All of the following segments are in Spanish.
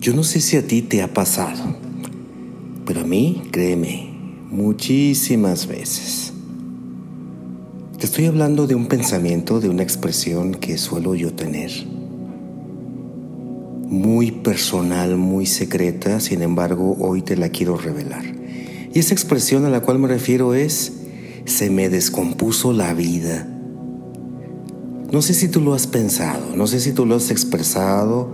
Yo no sé si a ti te ha pasado, pero a mí, créeme, muchísimas veces. Te estoy hablando de un pensamiento, de una expresión que suelo yo tener. Muy personal, muy secreta, sin embargo, hoy te la quiero revelar. Y esa expresión a la cual me refiero es, se me descompuso la vida. No sé si tú lo has pensado, no sé si tú lo has expresado,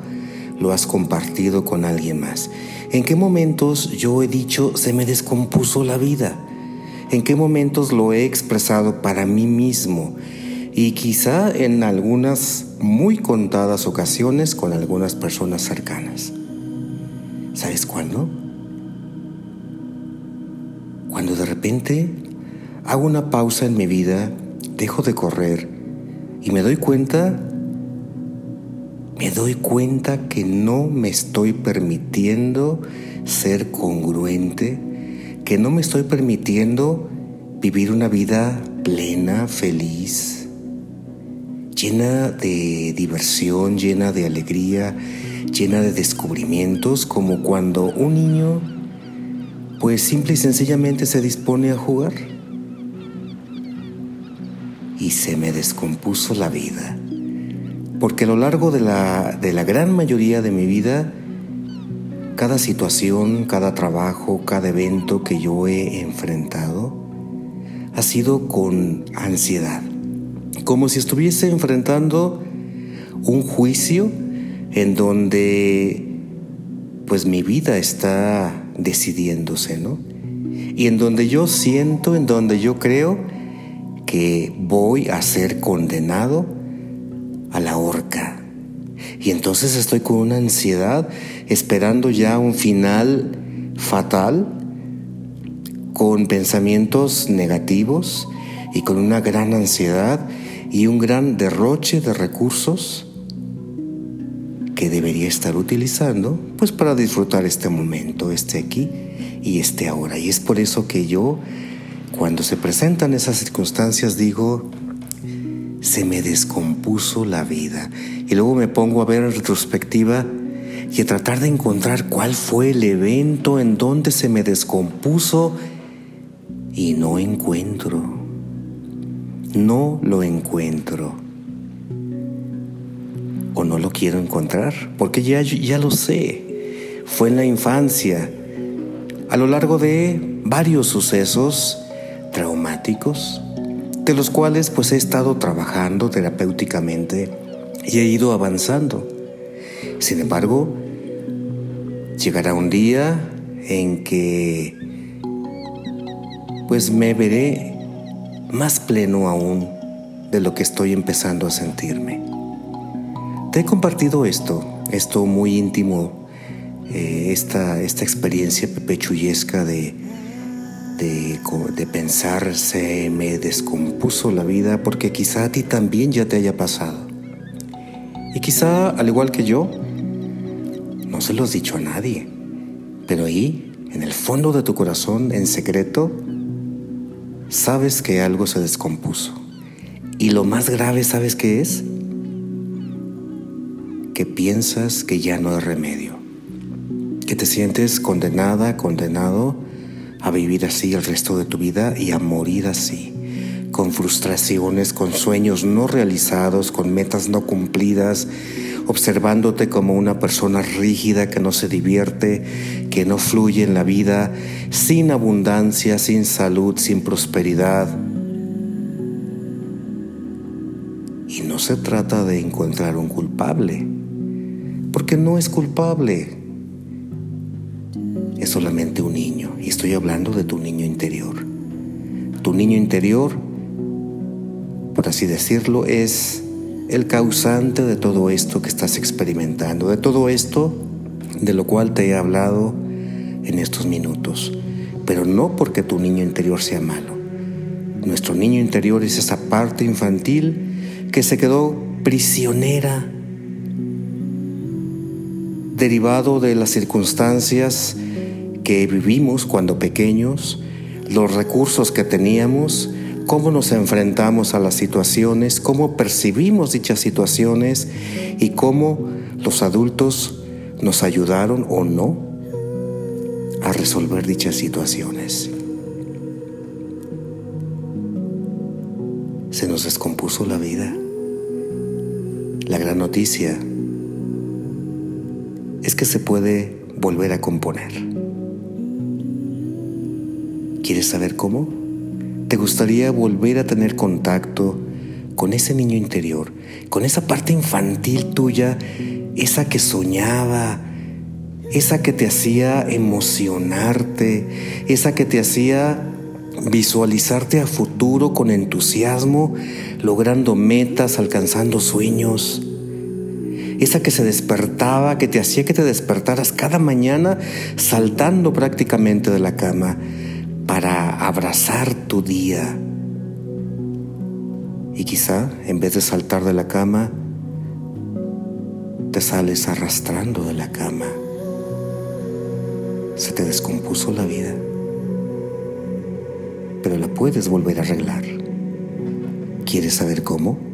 lo has compartido con alguien más. ¿En qué momentos yo he dicho se me descompuso la vida? ¿En qué momentos lo he expresado para mí mismo? Y quizá en algunas muy contadas ocasiones con algunas personas cercanas. ¿Sabes cuándo? Cuando de repente hago una pausa en mi vida, dejo de correr y me doy cuenta me doy cuenta que no me estoy permitiendo ser congruente, que no me estoy permitiendo vivir una vida plena, feliz, llena de diversión, llena de alegría, llena de descubrimientos, como cuando un niño pues simple y sencillamente se dispone a jugar. Y se me descompuso la vida porque a lo largo de la, de la gran mayoría de mi vida, cada situación, cada trabajo, cada evento que yo he enfrentado ha sido con ansiedad, como si estuviese enfrentando un juicio en donde pues mi vida está decidiéndose, ¿no? Y en donde yo siento, en donde yo creo que voy a ser condenado a la horca. Y entonces estoy con una ansiedad esperando ya un final fatal, con pensamientos negativos y con una gran ansiedad y un gran derroche de recursos que debería estar utilizando pues para disfrutar este momento, este aquí y este ahora. Y es por eso que yo cuando se presentan esas circunstancias digo, se me descompuso la vida. Y luego me pongo a ver en retrospectiva y a tratar de encontrar cuál fue el evento en donde se me descompuso y no encuentro. No lo encuentro. O no lo quiero encontrar, porque ya, ya lo sé. Fue en la infancia, a lo largo de varios sucesos traumáticos, de los cuales pues he estado trabajando terapéuticamente y he ido avanzando. Sin embargo, llegará un día en que pues me veré más pleno aún de lo que estoy empezando a sentirme. Te he compartido esto, esto muy íntimo, eh, esta, esta experiencia pepechuyesca de de, pensar se me descompuso la vida porque quizá a ti también ya te haya pasado. Y quizá, al igual que yo, no se lo has dicho a nadie, pero ahí, en el fondo de tu corazón, en secreto, sabes que algo se descompuso. Y lo más grave, ¿sabes qué es? Que piensas que ya no hay remedio, que te sientes condenada, condenado a vivir así el resto de tu vida y a morir así, con frustraciones, con sueños no realizados, con metas no cumplidas, observándote como una persona rígida que no se divierte, que no fluye en la vida, sin abundancia, sin salud, sin prosperidad. Y no se trata de encontrar un culpable, porque no es culpable, solamente un niño. Y estoy hablando de tu niño interior. Tu niño interior, por así decirlo, es el causante de todo esto que estás experimentando, de todo esto de lo cual te he hablado en estos minutos. Pero no porque tu niño interior sea malo. Nuestro niño interior es esa parte infantil que se quedó prisionera derivado de las circunstancias que vivimos cuando pequeños, los recursos que teníamos, cómo nos enfrentamos a las situaciones, cómo percibimos dichas situaciones y cómo los adultos nos ayudaron o no a resolver dichas situaciones. Se nos descompuso la vida. La gran noticia es que se puede volver a componer. ¿Quieres saber cómo? ¿Te gustaría volver a tener contacto con ese niño interior, con esa parte infantil tuya, esa que soñaba, esa que te hacía emocionarte, esa que te hacía visualizarte a futuro con entusiasmo, logrando metas, alcanzando sueños? esa que se despertaba, que te hacía que te despertaras cada mañana saltando prácticamente de la cama para abrazar tu día. Y quizá en vez de saltar de la cama, te sales arrastrando de la cama. Se te descompuso la vida, pero la puedes volver a arreglar. ¿Quieres saber cómo?